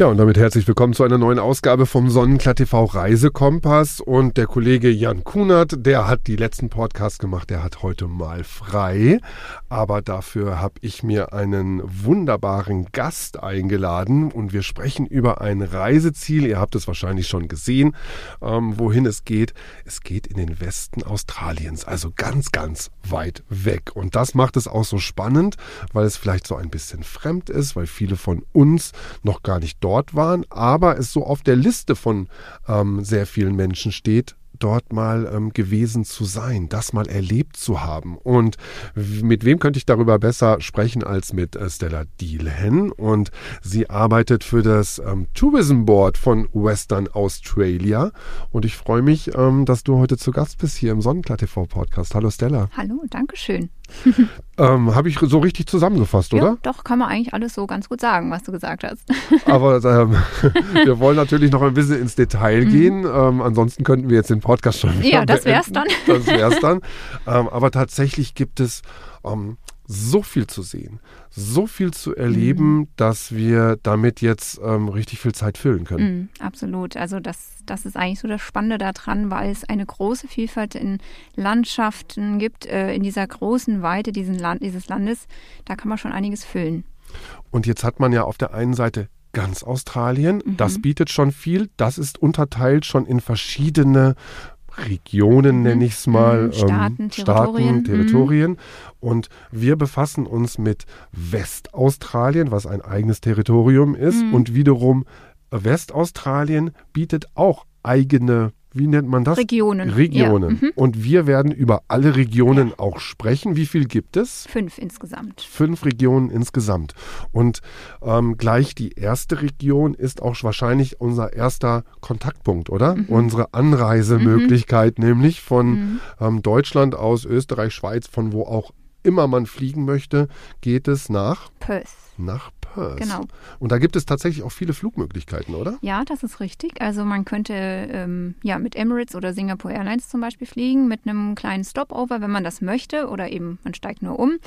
Ja, und damit herzlich willkommen zu einer neuen Ausgabe vom Sonnenklar TV Reisekompass. Und der Kollege Jan Kunert, der hat die letzten Podcasts gemacht, der hat heute mal frei. Aber dafür habe ich mir einen wunderbaren Gast eingeladen und wir sprechen über ein Reiseziel. Ihr habt es wahrscheinlich schon gesehen, ähm, wohin es geht. Es geht in den Westen Australiens, also ganz, ganz weit weg. Und das macht es auch so spannend, weil es vielleicht so ein bisschen fremd ist, weil viele von uns noch gar nicht dort dort waren, aber es so auf der Liste von ähm, sehr vielen Menschen steht, dort mal ähm, gewesen zu sein, das mal erlebt zu haben. Und mit wem könnte ich darüber besser sprechen als mit äh, Stella Dealhen? Und sie arbeitet für das ähm, Tourism Board von Western Australia. Und ich freue mich, ähm, dass du heute zu Gast bist hier im Sonnenklar TV Podcast. Hallo Stella. Hallo, danke schön. ähm, Habe ich so richtig zusammengefasst, oder? Ja, doch, kann man eigentlich alles so ganz gut sagen, was du gesagt hast. Aber ähm, wir wollen natürlich noch ein bisschen ins Detail mhm. gehen. Ähm, ansonsten könnten wir jetzt den Podcast schon Ja, das wäre es dann. Das wäre es dann. Ähm, aber tatsächlich gibt es ähm, so viel zu sehen, so viel zu erleben, mhm. dass wir damit jetzt ähm, richtig viel Zeit füllen können. Mhm, absolut. Also das, das ist eigentlich so das Spannende daran, weil es eine große Vielfalt in Landschaften gibt, äh, in dieser großen Weite Land, dieses Landes. Da kann man schon einiges füllen. Und jetzt hat man ja auf der einen Seite ganz Australien. Mhm. Das bietet schon viel. Das ist unterteilt schon in verschiedene Regionen, mhm. nenne ich es mal, mhm. Staaten, ähm, Territorien. Staaten, Territorien. Mhm. Und wir befassen uns mit Westaustralien, was ein eigenes Territorium ist. Mhm. Und wiederum Westaustralien bietet auch eigene wie nennt man das? Regionen. Regionen. Ja. Mhm. Und wir werden über alle Regionen ja. auch sprechen. Wie viel gibt es? Fünf insgesamt. Fünf Regionen insgesamt. Und ähm, gleich die erste Region ist auch wahrscheinlich unser erster Kontaktpunkt, oder? Mhm. Unsere Anreisemöglichkeit, mhm. nämlich von mhm. ähm, Deutschland aus, Österreich, Schweiz, von wo auch immer man fliegen möchte, geht es nach Perth. Nach Perth. Genau. Und da gibt es tatsächlich auch viele Flugmöglichkeiten, oder? Ja, das ist richtig. Also man könnte ähm, ja mit Emirates oder Singapore Airlines zum Beispiel fliegen, mit einem kleinen Stopover, wenn man das möchte, oder eben man steigt nur um.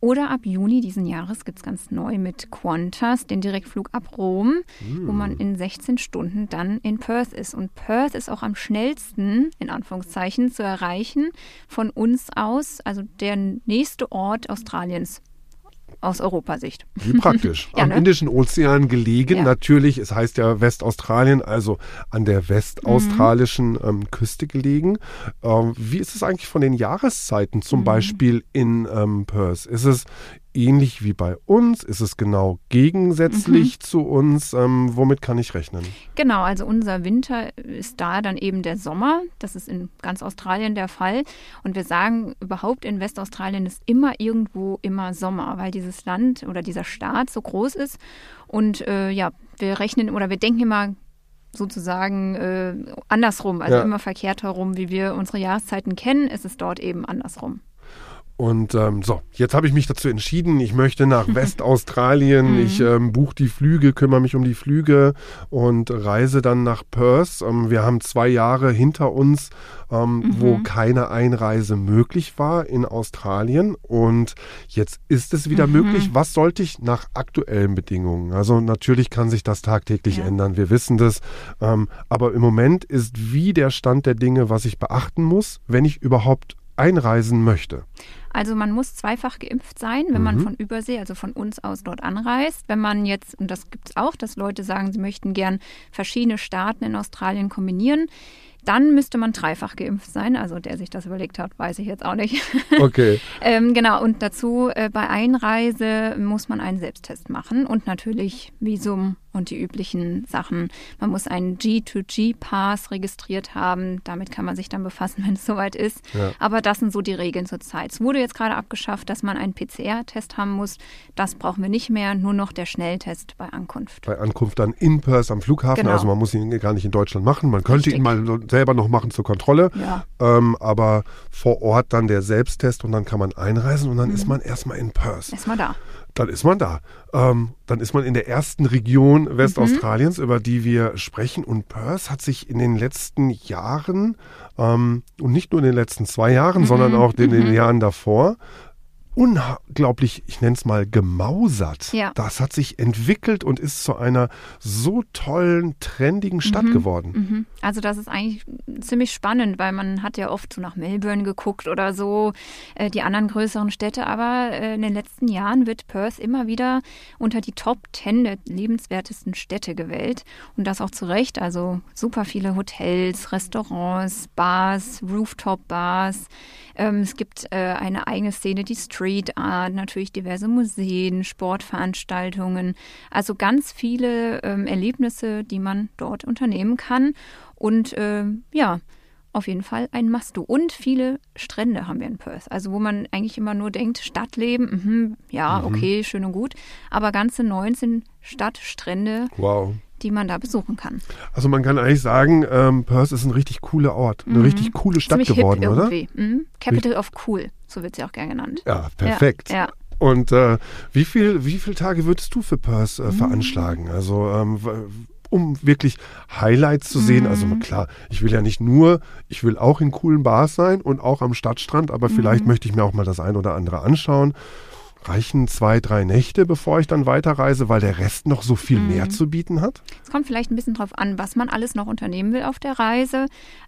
Oder ab Juni diesen Jahres gibt es ganz neu mit Qantas den Direktflug ab Rom, mm. wo man hm. in 16 Stunden dann in Perth ist. Und Perth ist auch am schnellsten, in Anführungszeichen, zu erreichen von uns aus, also der nächste Ort Australiens aus Europasicht. Wie praktisch. ja, Am ne? Indischen Ozean gelegen, ja. natürlich, es heißt ja Westaustralien, also an der westaustralischen mhm. ähm, Küste gelegen. Ähm, wie ist es eigentlich von den Jahreszeiten zum mhm. Beispiel in ähm, Perth? Ist es ähnlich wie bei uns? Ist es genau gegensätzlich mhm. zu uns? Ähm, womit kann ich rechnen? Genau, also unser Winter ist da dann eben der Sommer. Das ist in ganz Australien der Fall. Und wir sagen überhaupt in Westaustralien ist immer irgendwo immer Sommer, weil dieses Land oder dieser Staat so groß ist. Und äh, ja, wir rechnen oder wir denken immer sozusagen äh, andersrum, also ja. immer verkehrt herum, wie wir unsere Jahreszeiten kennen, ist es dort eben andersrum. Und ähm, so, jetzt habe ich mich dazu entschieden, ich möchte nach Westaustralien. Mhm. ich ähm, buche die Flüge, kümmere mich um die Flüge und reise dann nach Perth. Ähm, wir haben zwei Jahre hinter uns, ähm, mhm. wo keine Einreise möglich war in Australien. Und jetzt ist es wieder mhm. möglich. Was sollte ich nach aktuellen Bedingungen? Also natürlich kann sich das tagtäglich ja. ändern. Wir wissen das. Ähm, aber im Moment ist wie der Stand der Dinge, was ich beachten muss, wenn ich überhaupt einreisen möchte. Also man muss zweifach geimpft sein, wenn mhm. man von Übersee, also von uns aus dort anreist. Wenn man jetzt, und das gibt es auch, dass Leute sagen, sie möchten gern verschiedene Staaten in Australien kombinieren. Dann müsste man dreifach geimpft sein. Also der sich das überlegt hat, weiß ich jetzt auch nicht. Okay. ähm, genau, und dazu äh, bei Einreise muss man einen Selbsttest machen und natürlich Visum und die üblichen Sachen. Man muss einen G2G-Pass registriert haben. Damit kann man sich dann befassen, wenn es soweit ist. Ja. Aber das sind so die Regeln zurzeit. Es wurde jetzt gerade abgeschafft, dass man einen PCR-Test haben muss. Das brauchen wir nicht mehr, nur noch der Schnelltest bei Ankunft. Bei Ankunft dann in Perth am Flughafen. Genau. Also man muss ihn gar nicht in Deutschland machen. Man könnte Richtig. ihn mal selber noch machen zur Kontrolle. Ja. Ähm, aber vor Ort dann der Selbsttest und dann kann man einreisen und dann mhm. ist man erstmal in Perth. Erstmal da. Dann ist man da. Ähm, dann ist man in der ersten Region Westaustraliens, mhm. über die wir sprechen. Und Perth hat sich in den letzten Jahren, ähm, und nicht nur in den letzten zwei Jahren, mhm. sondern auch in den mhm. Jahren davor, unglaublich, ich nenne es mal, gemausert. Ja. Das hat sich entwickelt und ist zu einer so tollen, trendigen Stadt mhm. geworden. Mhm. Also das ist eigentlich ziemlich spannend, weil man hat ja oft so nach Melbourne geguckt oder so, äh, die anderen größeren Städte. Aber äh, in den letzten Jahren wird Perth immer wieder unter die Top 10 der lebenswertesten Städte gewählt. Und das auch zu Recht. Also super viele Hotels, Restaurants, Bars, Rooftop-Bars. Ähm, es gibt äh, eine eigene Szene, die Street Art, natürlich diverse Museen, Sportveranstaltungen. Also ganz viele ähm, Erlebnisse, die man dort unternehmen kann. Und äh, ja, auf jeden Fall ein Must-Do. Und viele Strände haben wir in Perth. Also wo man eigentlich immer nur denkt, Stadtleben, mh, ja, mhm. okay, schön und gut. Aber ganze 19 Stadtstrände. Wow die man da besuchen kann. Also man kann eigentlich sagen, ähm, Perth ist ein richtig cooler Ort, eine mhm. richtig coole Stadt Ziemlich geworden, hip oder? Mhm. Capital of Cool, so wird sie auch gern genannt. Ja, perfekt. Ja, ja. Und äh, wie viel, wie viele Tage würdest du für Perth äh, mhm. veranschlagen? Also ähm, um wirklich Highlights zu sehen. Also mhm. klar, ich will ja nicht nur, ich will auch in coolen Bars sein und auch am Stadtstrand, aber vielleicht mhm. möchte ich mir auch mal das ein oder andere anschauen reichen zwei, drei Nächte, bevor ich dann weiterreise, weil der Rest noch so viel mhm. mehr zu bieten hat? Es kommt vielleicht ein bisschen drauf an, was man alles noch unternehmen will auf der Reise.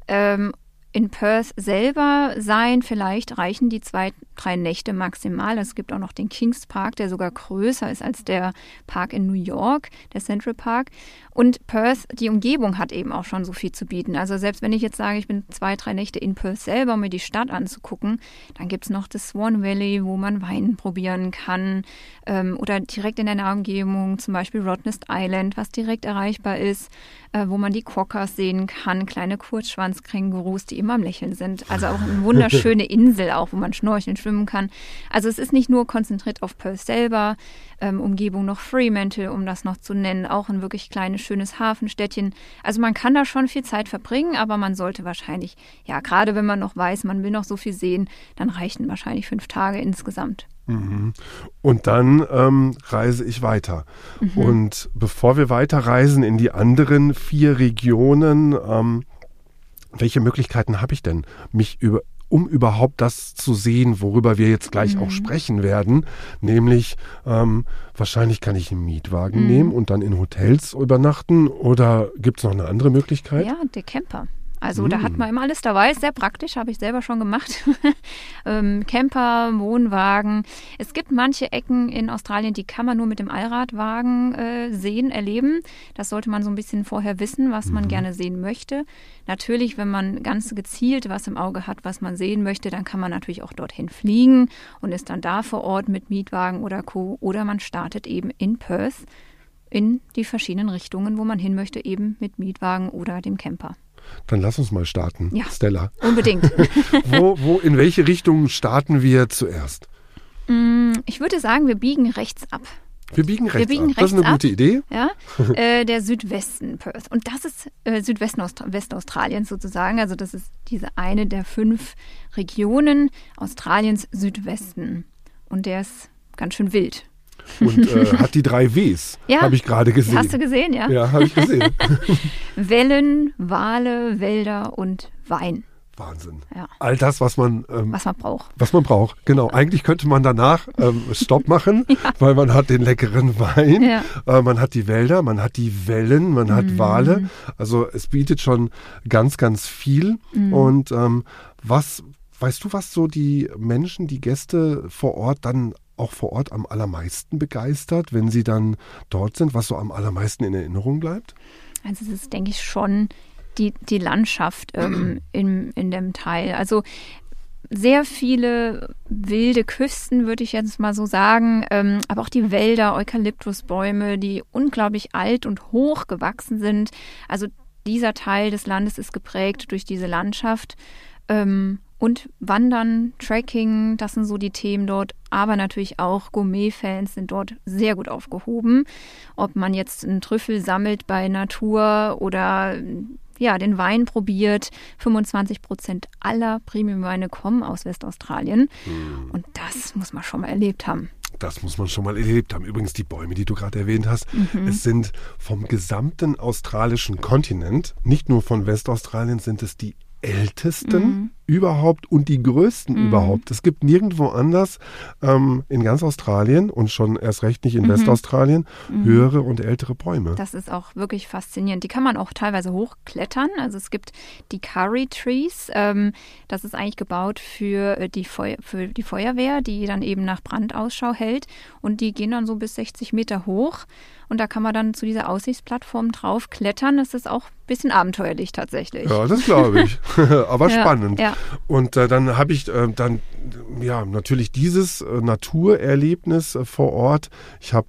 Ähm, in Perth selber sein, vielleicht reichen die zwei, drei Nächte maximal. Es gibt auch noch den Kings Park, der sogar größer ist als der Park in New York, der Central Park. Und Perth, die Umgebung hat eben auch schon so viel zu bieten. Also selbst wenn ich jetzt sage, ich bin zwei, drei Nächte in Perth selber, um mir die Stadt anzugucken, dann gibt es noch das Swan Valley, wo man Wein probieren kann. Ähm, oder direkt in der Umgebung, zum Beispiel Rottnest Island, was direkt erreichbar ist, äh, wo man die Quokkas sehen kann, kleine Kurzschwanzkängurus, die immer am Lächeln sind. Also auch eine wunderschöne Insel, auch wo man schnorcheln, schwimmen kann. Also es ist nicht nur konzentriert auf Perth selber, ähm, Umgebung noch Fremantle, um das noch zu nennen, auch ein wirklich kleines, schönes Hafenstädtchen. Also man kann da schon viel Zeit verbringen, aber man sollte wahrscheinlich, ja, gerade wenn man noch weiß, man will noch so viel sehen, dann reichen wahrscheinlich fünf Tage insgesamt. Mhm. Und dann ähm, reise ich weiter. Mhm. Und bevor wir weiterreisen in die anderen vier Regionen, ähm, welche Möglichkeiten habe ich denn, mich über, um überhaupt das zu sehen, worüber wir jetzt gleich mhm. auch sprechen werden. Nämlich, ähm, wahrscheinlich kann ich einen Mietwagen mhm. nehmen und dann in Hotels übernachten oder gibt es noch eine andere Möglichkeit? Ja, der Camper. Also mm. da hat man immer alles dabei, ist sehr praktisch, habe ich selber schon gemacht. ähm, Camper, Wohnwagen. Es gibt manche Ecken in Australien, die kann man nur mit dem Allradwagen äh, sehen, erleben. Das sollte man so ein bisschen vorher wissen, was man mhm. gerne sehen möchte. Natürlich, wenn man ganz gezielt was im Auge hat, was man sehen möchte, dann kann man natürlich auch dorthin fliegen und ist dann da vor Ort mit Mietwagen oder Co. Oder man startet eben in Perth in die verschiedenen Richtungen, wo man hin möchte, eben mit Mietwagen oder dem Camper. Dann lass uns mal starten, ja, Stella. Unbedingt. wo, wo, in welche Richtung starten wir zuerst? Mm, ich würde sagen, wir biegen rechts ab. Wir biegen rechts wir biegen ab. das ist eine gute Idee. Ja, äh, der Südwesten Perth. Und das ist äh, Südwesten Westaustraliens sozusagen. Also das ist diese eine der fünf Regionen Australiens Südwesten. Und der ist ganz schön wild und äh, hat die drei Ws. Ja, habe ich gerade gesehen. Hast du gesehen, ja? Ja, habe ich gesehen. Wellen, Wale, Wälder und Wein. Wahnsinn. Ja. All das, was man, ähm, was man braucht. Was man braucht, genau. Eigentlich könnte man danach ähm, Stopp machen, ja. weil man hat den leckeren Wein, ja. äh, man hat die Wälder, man hat die Wellen, man hat mhm. Wale. Also es bietet schon ganz, ganz viel. Mhm. Und ähm, was, weißt du, was so die Menschen, die Gäste vor Ort dann auch vor Ort am allermeisten begeistert, wenn Sie dann dort sind, was so am allermeisten in Erinnerung bleibt? Also es ist, denke ich, schon die, die Landschaft ähm, in, in dem Teil. Also sehr viele wilde Küsten, würde ich jetzt mal so sagen, ähm, aber auch die Wälder, Eukalyptusbäume, die unglaublich alt und hoch gewachsen sind. Also dieser Teil des Landes ist geprägt durch diese Landschaft. Ähm, und Wandern, Trekking, das sind so die Themen dort. Aber natürlich auch Gourmet-Fans sind dort sehr gut aufgehoben. Ob man jetzt einen Trüffel sammelt bei Natur oder ja, den Wein probiert. 25 Prozent aller Premium-Weine kommen aus Westaustralien. Mhm. Und das muss man schon mal erlebt haben. das muss man schon mal erlebt haben. Übrigens, die Bäume, die du gerade erwähnt hast, Mhm. es sind vom gesamten australischen Kontinent, nicht nur von Westaustralien, sind es die ältesten Mhm. überhaupt und die größten überhaupt. Es gibt nirgendwo anders ähm, in ganz Australien und schon erst recht nicht in Mhm. Westaustralien höhere und ältere Bäume. Das ist auch wirklich faszinierend. Die kann man auch teilweise hochklettern. Also es gibt die Curry Trees. Ähm, das ist eigentlich gebaut für äh, die, Feu für die Feuerwehr, die dann eben nach Brandausschau hält. Und die gehen dann so bis 60 Meter hoch. Und da kann man dann zu dieser Aussichtsplattform drauf klettern. Das ist auch ein bisschen abenteuerlich tatsächlich. Ja, das glaube ich. Aber Ja, spannend. ja. Und äh, dann habe ich äh, dann ja natürlich dieses äh, Naturerlebnis äh, vor Ort. Ich habe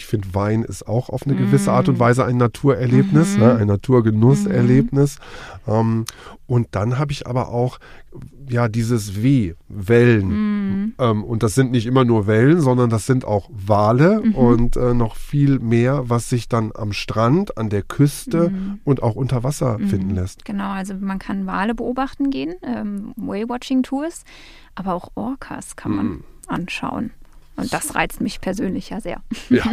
ich finde, Wein ist auch auf eine gewisse Art und. Weise ein Naturerlebnis, Mhm. ne? ein Naturgenusserlebnis. Ähm, und dann habe ich aber auch ja dieses W, Wellen. Mhm. Ähm, und das sind nicht immer nur Wellen, sondern das sind auch Wale Mhm. und äh, noch viel mehr, was sich dann am Strand, an der Küste Mhm. und auch unter Wasser finden lässt. Genau, also man kann Wale beobachten gehen, ähm, Whale-Watching-Tours, aber auch Orcas kann man Mhm. anschauen. Und das reizt mich persönlich ja sehr. Ja,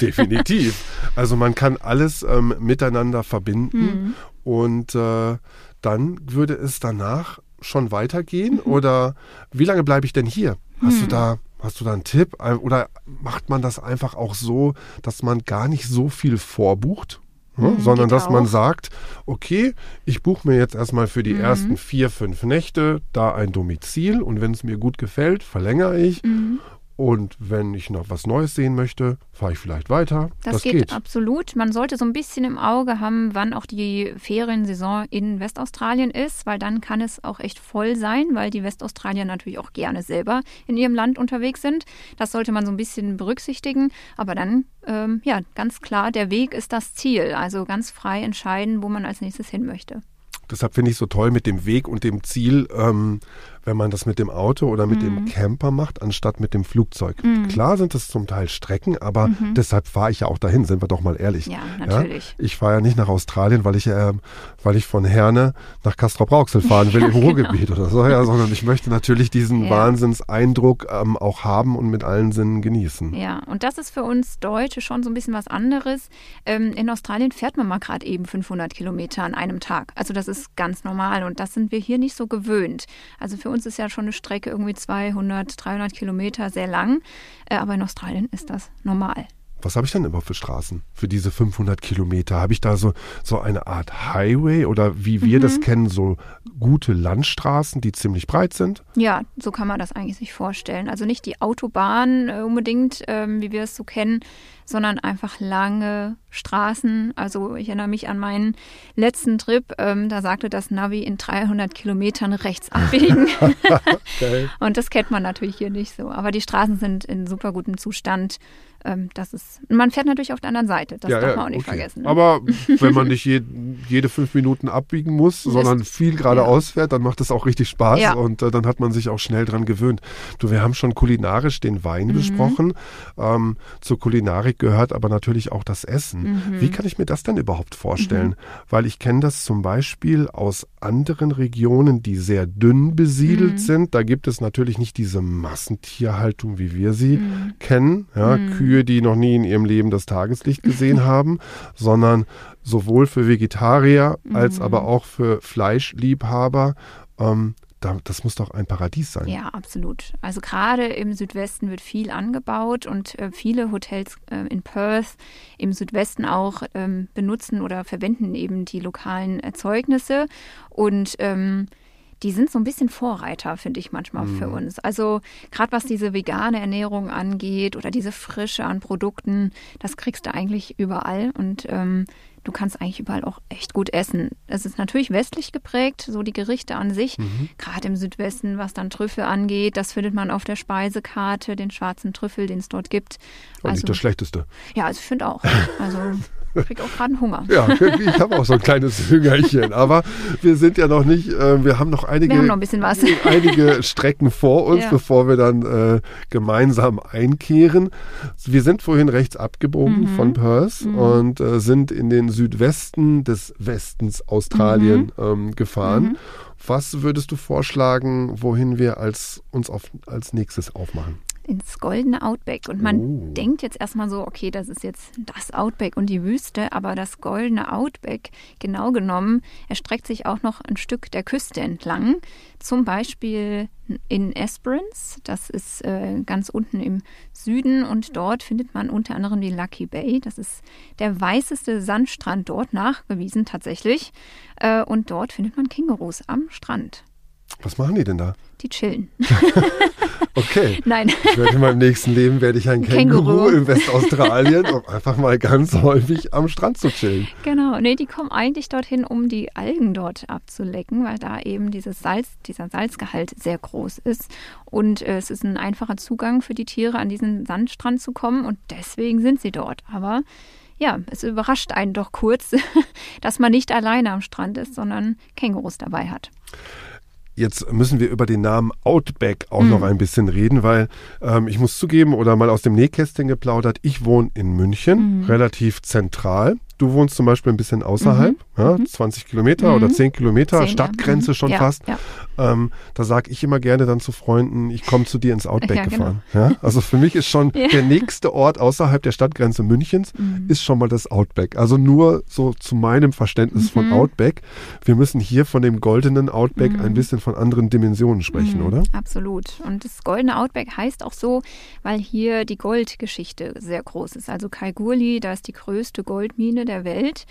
definitiv. Also man kann alles ähm, miteinander verbinden Mhm. und äh, dann würde es danach schon weitergehen Mhm. oder wie lange bleibe ich denn hier? Hast du Hm. da hast du da einen Tipp oder macht man das einfach auch so, dass man gar nicht so viel vorbucht? Ne? Mhm, sondern dass man auch. sagt, okay, ich buche mir jetzt erstmal für die Mhm. ersten vier, fünf Nächte da ein Domizil und wenn es mir gut gefällt, verlängere ich. Mhm. Und wenn ich noch was Neues sehen möchte, fahre ich vielleicht weiter. Das, geht, absolut. Man sollte so ein bisschen im Auge haben, wann auch die Feriensaison in Westaustralien ist, weil dann kann es auch echt voll sein, weil die Westaustralier natürlich auch gerne selber in ihrem Land unterwegs sind. Das sollte man so ein bisschen berücksichtigen. Aber dann, ähm, ja, ganz klar, der Weg ist das Ziel. Also ganz frei entscheiden, wo man als nächstes hin möchte. Deshalb finde ich so toll mit dem Weg und dem Ziel, ähm, wenn man das mit dem Auto oder mit Mhm. dem Camper macht, anstatt mit dem Flugzeug. Klar sind es zum Teil Strecken, aber deshalb fahre ich ja auch dahin, sind wir doch mal ehrlich. Mhm. Ja, natürlich. Ich fahre ja nicht nach Australien, weil ich, äh, weil ich von Herne nach Castrop-Rauxel fahren will im Ruhrgebiet oder so, ja, sondern ich möchte natürlich diesen Ja. Wahnsinnseindruck ähm, auch haben und mit allen Sinnen genießen. Ja, und das ist für uns Deutsche schon so ein bisschen was anderes. Ähm, in Australien fährt man mal gerade eben 500 Kilometer an einem Tag. Also das ist ganz normal und das sind wir hier nicht so gewöhnt. Also für uns ist ja schon eine Strecke irgendwie 200, 300 Kilometer sehr lang, äh, aber in Australien ist das normal. Was habe ich denn überhaupt für Straßen für diese 500 Kilometer? Habe ich da so, so eine Art Highway oder wie wir Mhm. das kennen, so gute Landstraßen, die ziemlich breit sind? Ja, so kann man das eigentlich sich vorstellen. Also nicht die Autobahn äh, unbedingt, ähm, wie wir es so kennen, sondern einfach lange Straßen. Also ich erinnere mich an meinen letzten Trip, ähm, da sagte das Navi in 300 Kilometern rechts abbiegen. Geil. Und das kennt man natürlich hier nicht so. Aber die Straßen sind in super gutem Zustand. Ähm, das ist, man fährt natürlich auf der anderen Seite, das darf man auch nicht okay. vergessen. Ne? Aber wenn man nicht je, jede fünf Minuten abbiegen muss, sondern viel geradeaus fährt, dann macht das auch richtig Spaß Ja. und äh, dann hat man sich auch schnell dran gewöhnt. Du, wir haben schon kulinarisch den Wein Mhm. besprochen. Ähm, zur Kulinarik gehört aber natürlich auch das Essen. Mhm. Wie kann ich mir das denn überhaupt vorstellen? Weil ich kenne das zum Beispiel aus anderen Regionen, die sehr dünn besiedelt Mhm. sind. Da gibt es natürlich nicht diese Massentierhaltung, wie wir sie Mhm. kennen. Ja, Kühe, die noch nie in ihrem Leben das Tageslicht gesehen haben, sondern sowohl für Vegetarier als aber auch für Fleischliebhaber. Ähm, da, das muss doch ein Paradies sein. Ja, absolut. Also gerade im Südwesten wird viel angebaut und äh, viele Hotels äh, in Perth, im Südwesten auch, ähm, benutzen oder verwenden eben die lokalen Erzeugnisse und ähm, die sind so ein bisschen Vorreiter, finde ich manchmal für uns. Also gerade was diese vegane Ernährung angeht oder diese Frische an Produkten, das kriegst du eigentlich überall und ähm, du kannst eigentlich überall auch echt gut essen. Es ist natürlich westlich geprägt, so die Gerichte an sich, gerade im Südwesten, was dann Trüffel angeht, das findet man auf der Speisekarte, den schwarzen Trüffel, den es dort gibt. Und Also, nicht das Schlechteste. ja, also ich finde auch. Also ich krieg auch gerade einen Hunger. Ja, ich habe auch so ein kleines Hüngerchen. Aber wir sind ja noch nicht, äh, wir haben noch einige, Wir haben noch ein bisschen was. einige Strecken vor uns, Ja. bevor wir dann äh, gemeinsam einkehren. Wir sind vorhin rechts abgebogen Mhm. von Perth und äh, sind in den Südwesten des Westens Australien Mhm. ähm, gefahren. Was würdest du vorschlagen, wohin wir als, uns auf, als nächstes aufmachen? Ins goldene Outback. Und man Oh. denkt jetzt erstmal so, okay, das ist jetzt das Outback und die Wüste, aber das goldene Outback, genau genommen, erstreckt sich auch noch ein Stück der Küste entlang. Zum Beispiel in Esperance, das ist äh, ganz unten im Süden und dort findet man unter anderem die Lucky Bay. Das ist der weißeste Sandstrand dort, nachgewiesen tatsächlich. Äh, und dort findet man Kängurus am Strand. Was machen die denn da? Die chillen. Okay. Nein. Ich werde in meinem nächsten Leben werde ich ein Känguru. Känguru in Westaustralien, um einfach mal ganz häufig am Strand zu chillen. Genau, nee, die kommen eigentlich dorthin, um die Algen dort abzulecken, weil da eben dieses Salz, dieser Salzgehalt sehr groß ist. Und äh, es ist ein einfacher Zugang für die Tiere, an diesen Sandstrand zu kommen und deswegen sind sie dort. Aber ja, es überrascht einen doch kurz, dass man nicht alleine am Strand ist, sondern Kängurus dabei hat. Jetzt müssen wir über den Namen Outback auch Mhm. noch ein bisschen reden, weil ähm, ich muss zugeben oder mal aus dem Nähkästchen geplaudert, ich wohne in München, Mhm. relativ zentral. Du wohnst zum Beispiel ein bisschen außerhalb, ja, 20 Kilometer Mhm. oder 10 Kilometer, Zehn, ja. Stadtgrenze Mhm. schon Ja, fast. ja. Ähm, da sage ich immer gerne dann zu Freunden, ich komme zu dir ins Outback Ja, genau. gefahren. Ja? Also für mich ist schon Ja. der nächste Ort außerhalb der Stadtgrenze Münchens Mhm. ist schon mal das Outback. Also nur so zu meinem Verständnis von Mhm. Outback. Wir müssen hier von dem goldenen Outback Mhm. ein bisschen von anderen Dimensionen sprechen, Mhm, oder? Absolut. Und das Goldene Outback heißt auch so, weil hier die Goldgeschichte sehr groß ist. Also Kalgoorlie, da ist die größte Goldmine der Welt.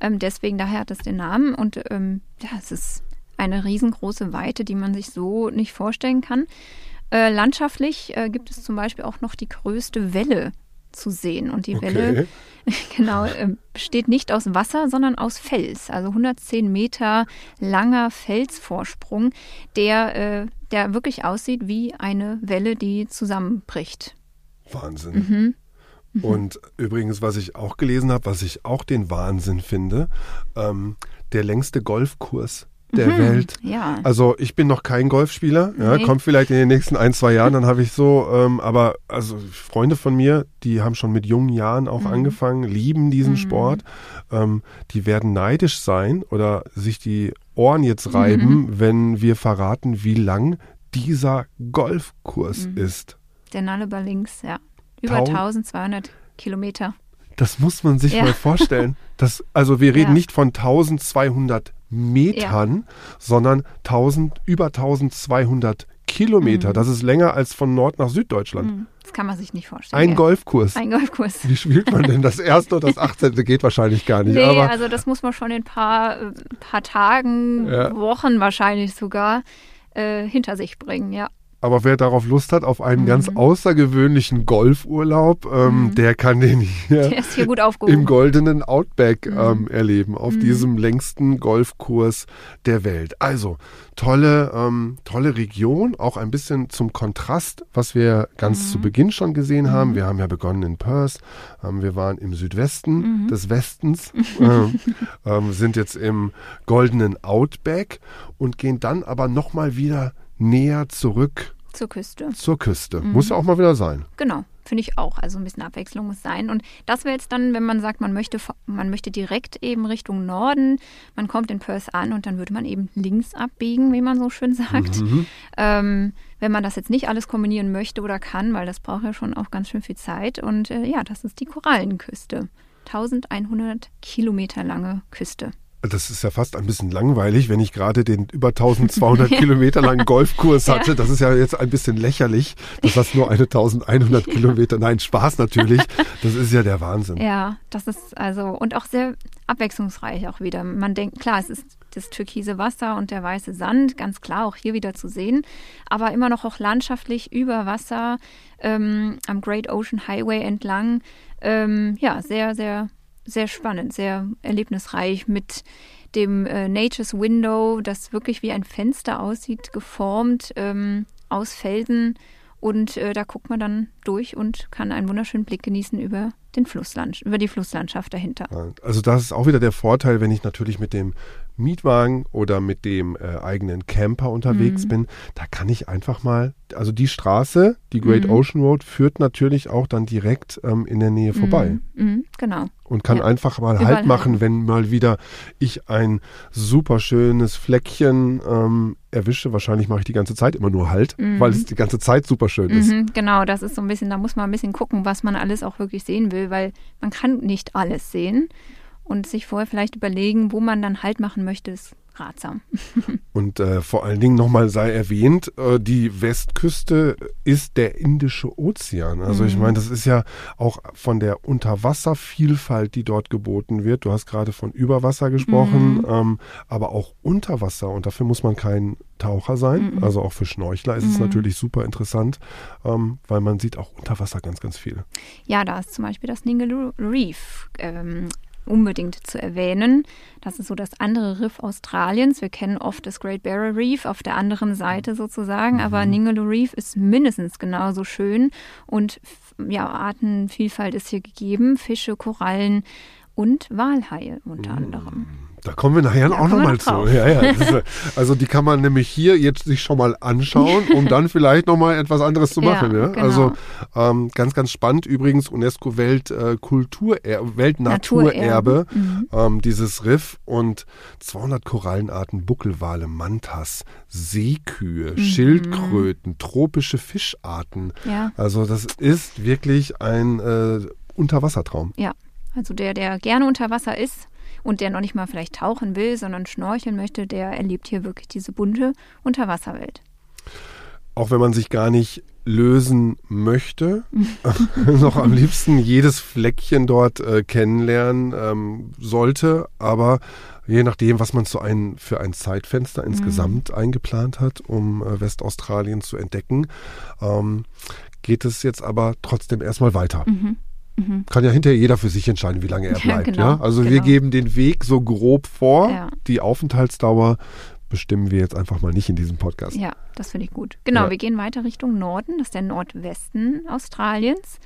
Ähm, deswegen daher hat es den Namen. Und ähm, ja, es ist eine riesengroße Weite, die man sich so nicht vorstellen kann. Äh, landschaftlich äh, gibt es zum Beispiel auch noch die größte Welle zu sehen. Und die Welle Okay. genau, ähm, besteht nicht aus Wasser, sondern aus Fels. Also 110 Meter langer Felsvorsprung, der, äh, der wirklich aussieht wie eine Welle, die zusammenbricht. Wahnsinn. Mhm. Und übrigens, was ich auch gelesen habe, was ich auch den Wahnsinn finde, ähm, der längste Golfkurs der Mhm. Welt. Ja. Also ich bin noch kein Golfspieler, ja, Nee. kommt vielleicht in den nächsten ein, zwei Jahren, dann habe ich so, ähm, aber also Freunde von mir, die haben schon mit jungen Jahren auch Mhm. angefangen, lieben diesen Mhm. Sport, ähm, die werden neidisch sein oder sich die Ohren jetzt reiben, Mhm. wenn wir verraten, wie lang dieser Golfkurs Mhm. ist. Der Nullarbor links, ja. Über Tau- 1200 Kilometer. Das muss man sich Ja. mal vorstellen. Das, also wir reden Ja. nicht von 1200 Metern, sondern 1000, über 1200 Kilometer. Mhm. Das ist länger als von Nord nach Süddeutschland. Mhm. Das kann man sich nicht vorstellen. Ein ja. Golfkurs. Ein Golfkurs. Wie spielt man denn das erste und das 18. geht wahrscheinlich gar nicht. Nee, aber also das muss man schon in ein paar, paar Tagen, Ja. Wochen wahrscheinlich sogar äh, hinter sich bringen, ja. Aber wer darauf Lust hat, auf einen Mhm. ganz außergewöhnlichen Golfurlaub, ähm, Mhm. der kann den hier Der hier im goldenen Outback Mhm. ähm, erleben, auf Mhm. diesem längsten Golfkurs der Welt. Also tolle, ähm, tolle Region, auch ein bisschen zum Kontrast, was wir ganz Mhm. zu Beginn schon gesehen haben. Mhm. Wir haben ja begonnen in Perth, ähm, wir waren im Südwesten Mhm. des Westens, ähm, sind jetzt im goldenen Outback und gehen dann aber nochmal wieder näher zurück Zur Küste. zur Küste. Mhm. Muss ja auch mal wieder sein. Genau, finde ich auch. Also ein bisschen Abwechslung muss sein. Und das wäre jetzt dann, wenn man sagt, man möchte, man möchte direkt eben Richtung Norden, man kommt in Perth an und dann würde man eben links abbiegen, wie man so schön sagt. Mhm. Ähm, wenn man das jetzt nicht alles kombinieren möchte oder kann, weil das braucht ja schon auch ganz schön viel Zeit. Und äh, ja, das ist die Korallenküste. 1100 Kilometer lange Küste. Das ist ja fast ein bisschen langweilig, wenn ich gerade den über 1200 Kilometer langen Golfkurs Ja. hatte. Das ist ja jetzt ein bisschen lächerlich, dass das nur eine 1100 Kilometer, nein, Spaß natürlich. Das ist ja der Wahnsinn. Ja, das ist also und auch sehr abwechslungsreich auch wieder. Man denkt, klar, es ist das türkise Wasser und der weiße Sand, ganz klar auch hier wieder zu sehen, aber immer noch auch landschaftlich über Wasser ähm, am Great Ocean Highway entlang. Ähm, ja, sehr, sehr, sehr spannend, sehr erlebnisreich mit dem äh, Nature's Window, das wirklich wie ein Fenster aussieht, geformt ähm, aus Felsen. Und äh, da guckt man dann durch und kann einen wunderschönen Blick genießen über den Flussland, über die Flusslandschaft dahinter. Also das ist auch wieder der Vorteil, wenn ich natürlich mit dem Mietwagen oder mit dem äh, eigenen Camper unterwegs Mhm. bin, da kann ich einfach mal, also die Straße, die Great Mhm. Ocean Road, führt natürlich auch dann direkt ähm, in der Nähe vorbei Mhm. Mhm, genau. und kann Ja. einfach mal Überall Halt machen, wenn mal wieder ich ein super schönes Fleckchen ähm, erwische. Wahrscheinlich mache ich die ganze Zeit immer nur Halt, Mhm. weil es die ganze Zeit super schön ist. Mhm, genau, das ist so ein bisschen, da muss man ein bisschen gucken, was man alles auch wirklich sehen will, weil man kann nicht alles sehen und sich vorher vielleicht überlegen, wo man dann Halt machen möchte, ist ratsam. Und äh, vor allen Dingen nochmal sei erwähnt, äh, die Westküste ist der Indische Ozean. Also ich Mhm. meine, das ist ja auch von der Unterwasservielfalt, die dort geboten wird. Du hast gerade von Überwasser gesprochen, Mhm. ähm, aber auch Unterwasser. Und dafür muss man kein Taucher sein. Mhm. Also auch für Schnorchler ist es Mhm. natürlich super interessant, ähm, weil man sieht auch unter Wasser ganz, ganz viel. Ja, da ist zum Beispiel das Ningaloo Reef ähm, unbedingt zu erwähnen. Das ist so das andere Riff Australiens. Wir kennen oft das Great Barrier Reef auf der anderen Seite sozusagen, aber Ningaloo Reef ist mindestens genauso schön und ja, Artenvielfalt ist hier gegeben, Fische, Korallen und Walhaie unter anderem. Da kommen wir nachher Da auch nochmal noch zu. Ja, ja. Ist, also die kann man nämlich hier jetzt sich schon mal anschauen, um dann vielleicht nochmal etwas anderes zu machen. Ja, genau. Also ähm, ganz, ganz spannend. Übrigens UNESCO Welt, äh, Kultur, Weltnaturerbe, Mhm. ähm, dieses Riff und 200 Korallenarten, Buckelwale, Mantas, Seekühe, Mhm. Schildkröten, tropische Fischarten. Ja. Also das ist wirklich ein äh, Unterwassertraum. Ja, also der, der gerne unter Wasser ist und der noch nicht mal vielleicht tauchen will, sondern schnorcheln möchte, der erlebt hier wirklich diese bunte Unterwasserwelt. auch wenn man sich gar nicht lösen möchte, noch am liebsten jedes Fleckchen dort äh, kennenlernen ähm, sollte, aber je nachdem, was man so ein, für ein Zeitfenster insgesamt eingeplant hat, um äh, Westaustralien zu entdecken, ähm, geht es jetzt aber trotzdem erstmal weiter. Kann ja hinterher jeder für sich entscheiden, wie lange er Mhm. Ja, bleibt. genau, ja? Also wir genau. geben den Weg so grob vor. Ja. Die Aufenthaltsdauer bestimmen wir jetzt einfach mal nicht in diesem Podcast. Ja, das finde ich gut. Genau, wir gehen weiter Richtung Norden, das ist der Nordwesten Australiens.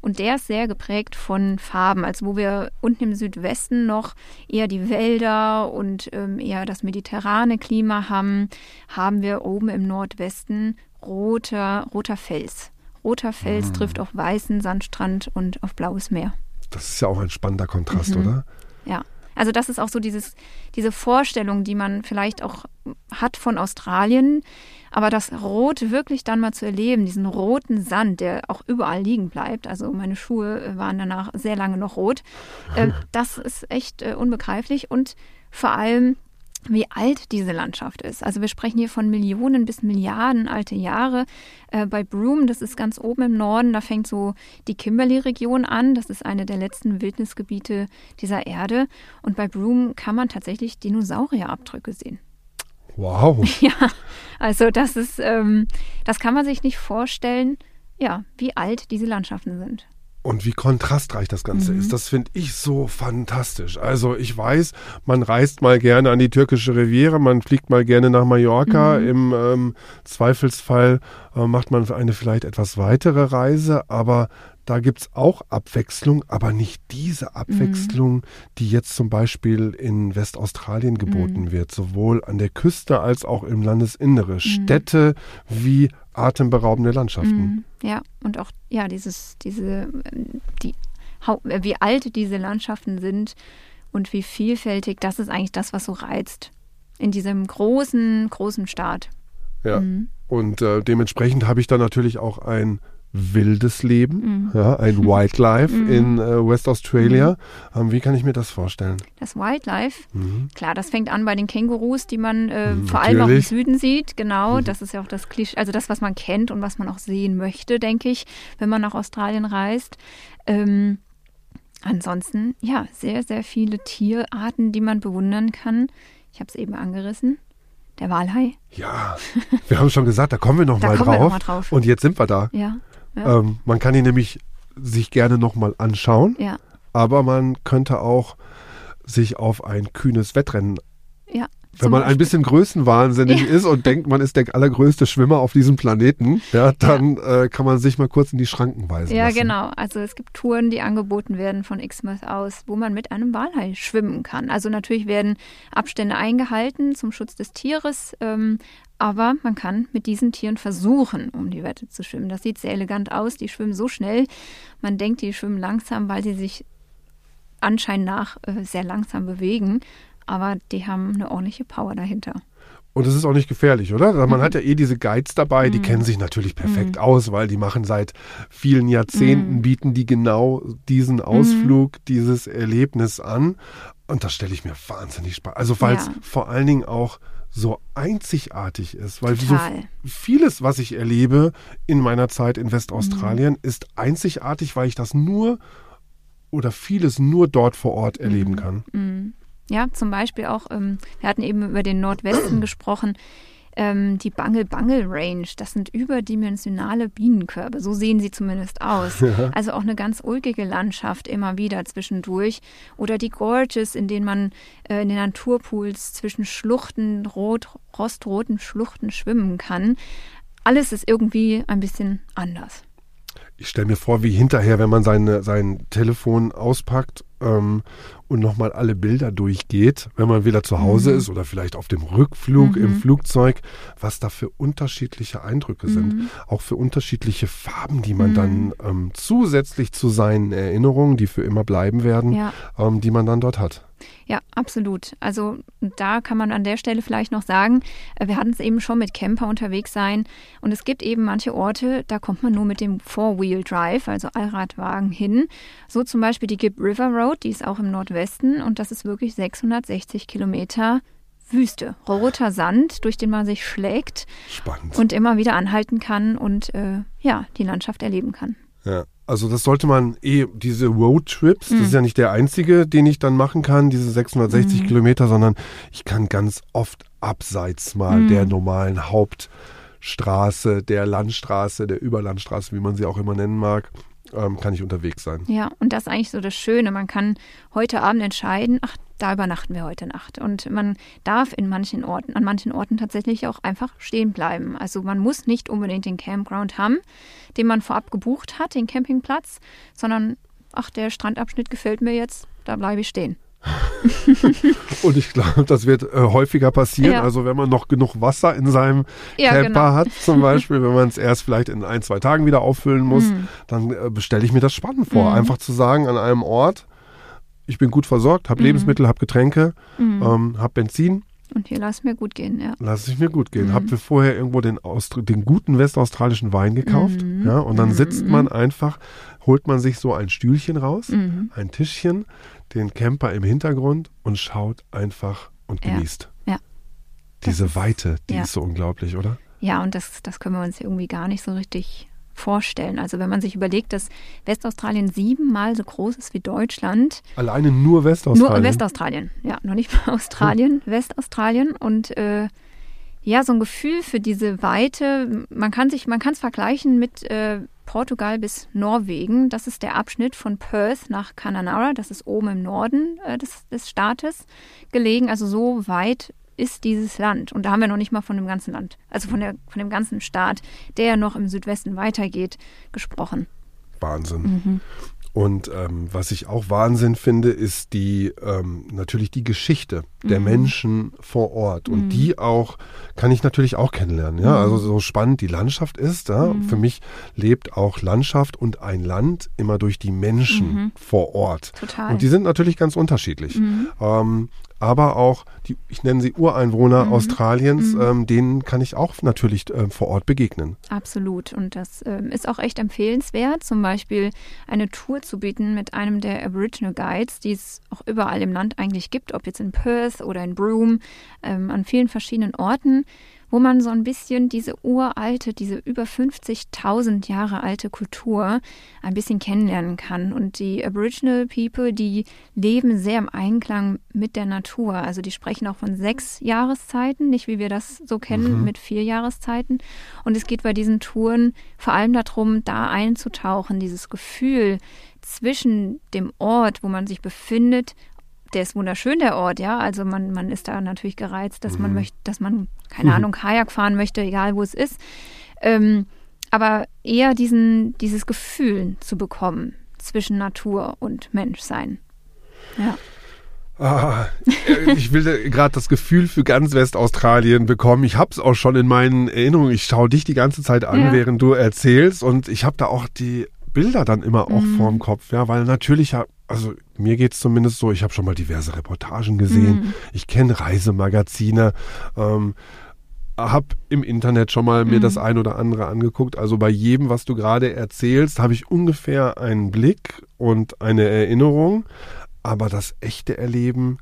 Und der ist sehr geprägt von Farben. Also wo wir unten im Südwesten noch eher die Wälder und ähm, eher das mediterrane Klima haben, haben wir oben im Nordwesten roter, roter Fels. Roter Fels Mm. trifft auf weißen Sandstrand und auf blaues Meer. Das ist ja auch ein spannender Kontrast, Mhm. oder? Ja. Also das ist auch so dieses, diese Vorstellung, die man vielleicht auch hat von Australien, aber das Rot wirklich dann mal zu erleben, diesen roten Sand, der auch überall liegen bleibt. Also meine Schuhe waren danach sehr lange noch rot. Äh, das ist echt äh, unbegreiflich und vor allem wie alt diese Landschaft ist. Also wir sprechen hier von Millionen bis Milliarden alte Jahre. Äh, bei Broome, das ist ganz oben im Norden, da fängt so die Kimberley-Region an. Das ist eine der letzten Wildnisgebiete dieser Erde. Und bei Broome kann man tatsächlich Dinosaurierabdrücke sehen. Wow. Ja, also das ist, ähm, das kann man sich nicht vorstellen, ja, wie alt diese Landschaften sind. Und wie kontrastreich das Ganze Mhm. ist, das finde ich so fantastisch. Also ich weiß, man reist mal gerne an die türkische Riviera, man fliegt mal gerne nach Mallorca. Mhm. Im ähm, Zweifelsfall äh, macht man eine vielleicht etwas weitere Reise, aber da gibt es auch Abwechslung, aber nicht diese Abwechslung, die jetzt zum Beispiel in Westaustralien geboten wird, sowohl an der Küste als auch im Landesinnere. Städte wie atemberaubende Landschaften. Mhm. Ja, und auch, ja, dieses, diese, ähm, die, äh, wie alt diese Landschaften sind und wie vielfältig, das ist eigentlich das, was so reizt. In diesem großen, großen Staat. Ja. Mhm. Und äh, dementsprechend habe ich dann natürlich auch ein wildes Leben, Mhm. ja, ein Wildlife in äh, West Australia. Ähm, wie kann ich mir das vorstellen? Das Wildlife, Mhm. klar, das fängt an bei den Kängurus, die man äh, Mhm, vor allem auch im. Süden sieht. Genau, das ist ja auch das Klischee, also das, was man kennt und was man auch sehen möchte, denke ich, wenn man nach Australien reist. Ähm, ansonsten, ja, sehr, sehr viele Tierarten, die man bewundern kann. Ich habe es eben angerissen. Der Walhai. Ja, wir haben schon gesagt, da kommen wir noch Da mal kommen wir drauf. noch mal drauf. Und jetzt sind wir da. Ja, ja, Ähm, man kann ihn nämlich sich gerne noch mal anschauen, ja, aber man könnte auch sich auf ein kühnes Wettrennen ja. Wenn man ein bisschen größenwahnsinnig ja. ist und denkt, man ist der allergrößte Schwimmer auf diesem Planeten, ja, dann ja. Äh, kann man sich mal kurz in die Schranken weisen. Ja, lassen. genau. Also es gibt Touren, die angeboten werden von Exmouth aus, wo man mit einem Walhai schwimmen kann. Also natürlich werden Abstände eingehalten zum Schutz des Tieres, ähm, aber man kann mit diesen Tieren versuchen, um die Wette zu schwimmen. Das sieht sehr elegant aus. Die schwimmen so schnell. Man denkt, die schwimmen langsam, weil sie sich anscheinend nach äh, sehr langsam bewegen aber die haben eine ordentliche Power dahinter. Und es ist auch nicht gefährlich, oder? Man mhm. hat ja eh diese Guides dabei, die mhm. kennen sich natürlich perfekt mhm. aus, weil die machen seit vielen Jahrzehnten, mhm. bieten die genau diesen mhm. Ausflug, dieses Erlebnis an. Und das stelle ich mir wahnsinnig spannend. Also weil es ja. vor allen Dingen auch so einzigartig ist, weil so vieles, was ich erlebe in meiner Zeit in Westaustralien, mhm. ist einzigartig, weil ich das nur oder vieles nur dort vor Ort erleben kann. Ja, zum Beispiel auch, ähm, wir hatten eben über den Nordwesten gesprochen, ähm, die Bangle-Bangle Range. Das sind überdimensionale Bienenkörbe. So sehen sie zumindest aus. Ja. Also auch eine ganz ulkige Landschaft immer wieder zwischendurch. Oder die Gorges, in denen man äh, in den Naturpools zwischen Schluchten, rot, rostroten Schluchten schwimmen kann. Alles ist irgendwie ein bisschen anders. Ich stelle mir vor, wie hinterher, wenn man seine, sein Telefon auspackt ähm, und nochmal alle Bilder durchgeht, wenn man wieder zu Hause mhm. ist oder vielleicht auf dem Rückflug mhm. im Flugzeug, was da für unterschiedliche Eindrücke mhm. sind. Auch für unterschiedliche Farben, die man dann mhm. ähm, zusätzlich zu seinen Erinnerungen, die für immer bleiben werden, ja. ähm, die man dann dort hat. Ja, absolut. Also da kann man an der Stelle vielleicht noch sagen, äh, wir hatten es eben schon mit Camper unterwegs sein und es gibt eben manche Orte, da kommt man nur mit dem Four-Wheel Drive, also Allradwagen hin. So zum Beispiel die Gibb River Road, die ist auch im Nordwesten und das ist wirklich 660 Kilometer Wüste, roter Sand, durch den man sich schlägt Spannend. und immer wieder anhalten kann und äh, ja, die Landschaft erleben kann. Ja, also das sollte man eh, diese Roadtrips, mhm. das ist ja nicht der einzige, den ich dann machen kann, diese 660 mhm. Kilometer, sondern ich kann ganz oft abseits mal mhm. der normalen Hauptstraße, der Landstraße, der Überlandstraße, wie man sie auch immer nennen mag, ähm, kann ich unterwegs sein. Ja, und das ist eigentlich so das Schöne. Man kann heute Abend entscheiden, ach, da übernachten wir heute Nacht. Und man darf in manchen Orten, an manchen Orten tatsächlich auch einfach stehen bleiben. Also man muss nicht unbedingt den Campground haben, den man vorab gebucht hat, den Campingplatz, sondern ach, der Strandabschnitt gefällt mir jetzt, da bleibe ich stehen. und ich glaube, das wird äh, häufiger passieren. Ja. Also wenn man noch genug Wasser in seinem ja, Camper genau. hat, zum Beispiel, wenn man es erst vielleicht in ein, zwei Tagen wieder auffüllen muss, mhm. dann äh, stelle ich mir das spannend vor. Mhm. Einfach zu sagen, an einem Ort, ich bin gut versorgt, habe mhm. Lebensmittel, habe Getränke, mhm. ähm, habe Benzin. Und hier lass mir gut gehen, ja. Lass ich mir gut gehen. Mhm. Hab mir vorher irgendwo den, Austri den guten westaustralischen Wein gekauft. Mhm. Ja, und dann mhm. sitzt man einfach, holt man sich so ein Stühlchen raus, mhm. ein Tischchen, den Camper im Hintergrund und schaut einfach und genießt. Ja. ja. Diese Weite, die ja. ist so unglaublich, oder? Ja, und das, das können wir uns irgendwie gar nicht so richtig vorstellen. Also wenn man sich überlegt, dass Westaustralien siebenmal so groß ist wie Deutschland. Alleine nur Westaustralien? Nur Westaustralien, ja, noch nicht mal Australien, hm. Westaustralien. Und äh, ja, so ein Gefühl für diese Weite, man kann sich, man kann es vergleichen mit äh, Portugal bis Norwegen. Das ist der Abschnitt von Perth nach Cananara, das ist oben im Norden äh, des, des Staates gelegen. Also so weit ist dieses Land. Und da haben wir noch nicht mal von dem ganzen Land, also von, der, von dem ganzen Staat, der ja noch im Südwesten weitergeht, gesprochen. Wahnsinn. Mhm. Und ähm, was ich auch Wahnsinn finde, ist die ähm, natürlich die Geschichte der mhm. Menschen vor Ort. Und mhm. die auch kann ich natürlich auch kennenlernen. Ja, mhm. also so spannend die Landschaft ist. Ja? Mhm. Für mich lebt auch Landschaft und ein Land immer durch die Menschen mhm. vor Ort. Total. Und die sind natürlich ganz unterschiedlich. Mhm. Ähm, aber auch die, ich nenne sie Ureinwohner mhm. Australiens, mhm. Ähm, denen kann ich auch natürlich äh, vor Ort begegnen. Absolut. Und das ähm, ist auch echt empfehlenswert, zum Beispiel eine Tour zu bieten mit einem der Aboriginal Guides, die es auch überall im Land eigentlich gibt, ob jetzt in Perth oder in Broome, ähm, an vielen verschiedenen Orten wo man so ein bisschen diese uralte, diese über 50.000 Jahre alte Kultur ein bisschen kennenlernen kann. Und die Aboriginal People, die leben sehr im Einklang mit der Natur. Also die sprechen auch von sechs Jahreszeiten, nicht wie wir das so kennen mhm. mit vier Jahreszeiten. Und es geht bei diesen Touren vor allem darum, da einzutauchen, dieses Gefühl zwischen dem Ort, wo man sich befindet, der ist wunderschön, der Ort, ja. Also man, man ist da natürlich gereizt, dass Mhm. man möchte, dass man, keine Ahnung, Kajak fahren möchte, egal wo es ist. Ähm, aber eher diesen, dieses Gefühl zu bekommen zwischen Natur und Menschsein. Ja. Ah, ich will gerade das Gefühl für ganz Westaustralien bekommen. Ich habe es auch schon in meinen Erinnerungen. Ich schaue dich die ganze Zeit an, Ja. während du erzählst. Und ich habe da auch die Bilder dann immer auch Mhm. vorm Kopf. Ja, weil natürlich, also mir geht's zumindest so, ich habe schon mal diverse Reportagen gesehen. Mhm. Ich kenne Reisemagazine. Ähm, habe im Internet schon mal mir Mhm. das ein oder andere angeguckt. Also bei jedem, was du gerade erzählst, habe ich ungefähr einen Blick und eine Erinnerung. Aber das echte Erleben,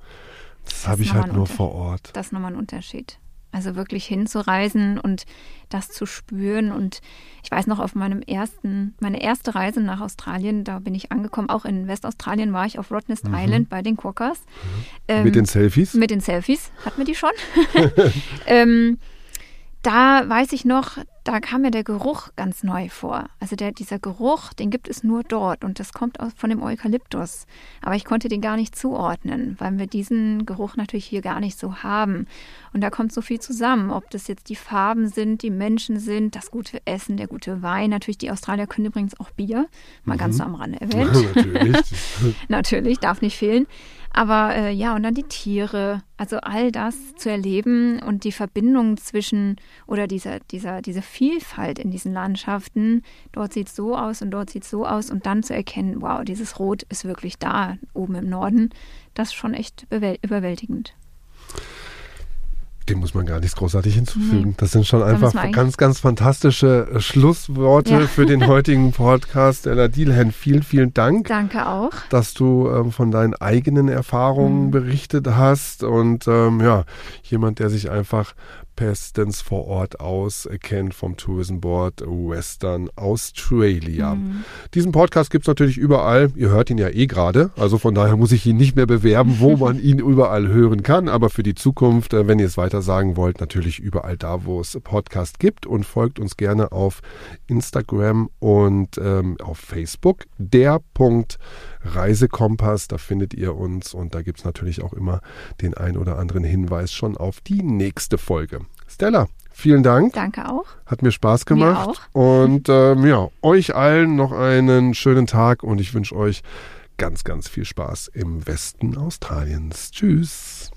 das habe ist ich halt nur vor Ort. Das ist nochmal ein Unterschied. Also wirklich hinzureisen und das zu spüren. Und ich weiß noch, auf meinem ersten, meine erste Reise nach Australien, da bin ich angekommen, auch in Westaustralien war ich auf Rottnest Island bei den Quokkas. Ähm, Mhm. Mit den Selfies? mit den Selfies, hatten wir die schon. ähm, da weiß ich noch, da kam mir der Geruch ganz neu vor. Also der, dieser Geruch, den gibt es nur dort und das kommt aus, von dem Eukalyptus. Aber ich konnte den gar nicht zuordnen, weil wir diesen Geruch natürlich hier gar nicht so haben. Und da kommt so viel zusammen, ob das jetzt die Farben sind, die Menschen sind, das gute Essen, der gute Wein. Natürlich, die Australier können übrigens auch Bier, mal ganz so am Rande erwähnt. Natürlich. Natürlich, darf nicht fehlen. Aber äh, ja, und dann die Tiere, also all das zu erleben und die Verbindung zwischen oder dieser, dieser, diese Vielfalt in diesen Landschaften, dort sieht es so aus und dort sieht es so aus. Und dann zu erkennen, wow, dieses Rot ist wirklich da oben im Norden, das ist schon echt überwältigend. Dem muss man gar nichts großartig hinzufügen. Nee. Das sind schon einfach ganz, ganz fantastische äh, Schlussworte Ja. für den heutigen Podcast. Ella Dielhen, vielen, vielen Dank. Danke auch. dass du ähm, von deinen eigenen Erfahrungen Mhm. berichtet hast und ähm, ja, jemand, der sich einfach bestens vor Ort auskennt vom Tourism Board Western Australia. Mhm. Diesen Podcast gibt es natürlich überall. Ihr hört ihn ja eh gerade. Also von daher muss ich ihn nicht mehr bewerben, wo man ihn überall hören kann. Aber für die Zukunft, äh, wenn ihr es weiter sagen wollt, natürlich überall da, wo es Podcast gibt. Und folgt uns gerne auf Instagram und ähm, auf Facebook. Der Punkt Reisekompass, da findet ihr uns. Und da gibt es natürlich auch immer den ein oder anderen Hinweis schon auf die nächste Folge. Stella, vielen Dank. Danke auch. Hat mir Spaß Mir gemacht. auch. Und ähm, ja, euch allen noch einen schönen Tag und ich wünsche euch ganz, ganz viel Spaß im Westen Australiens. Tschüss.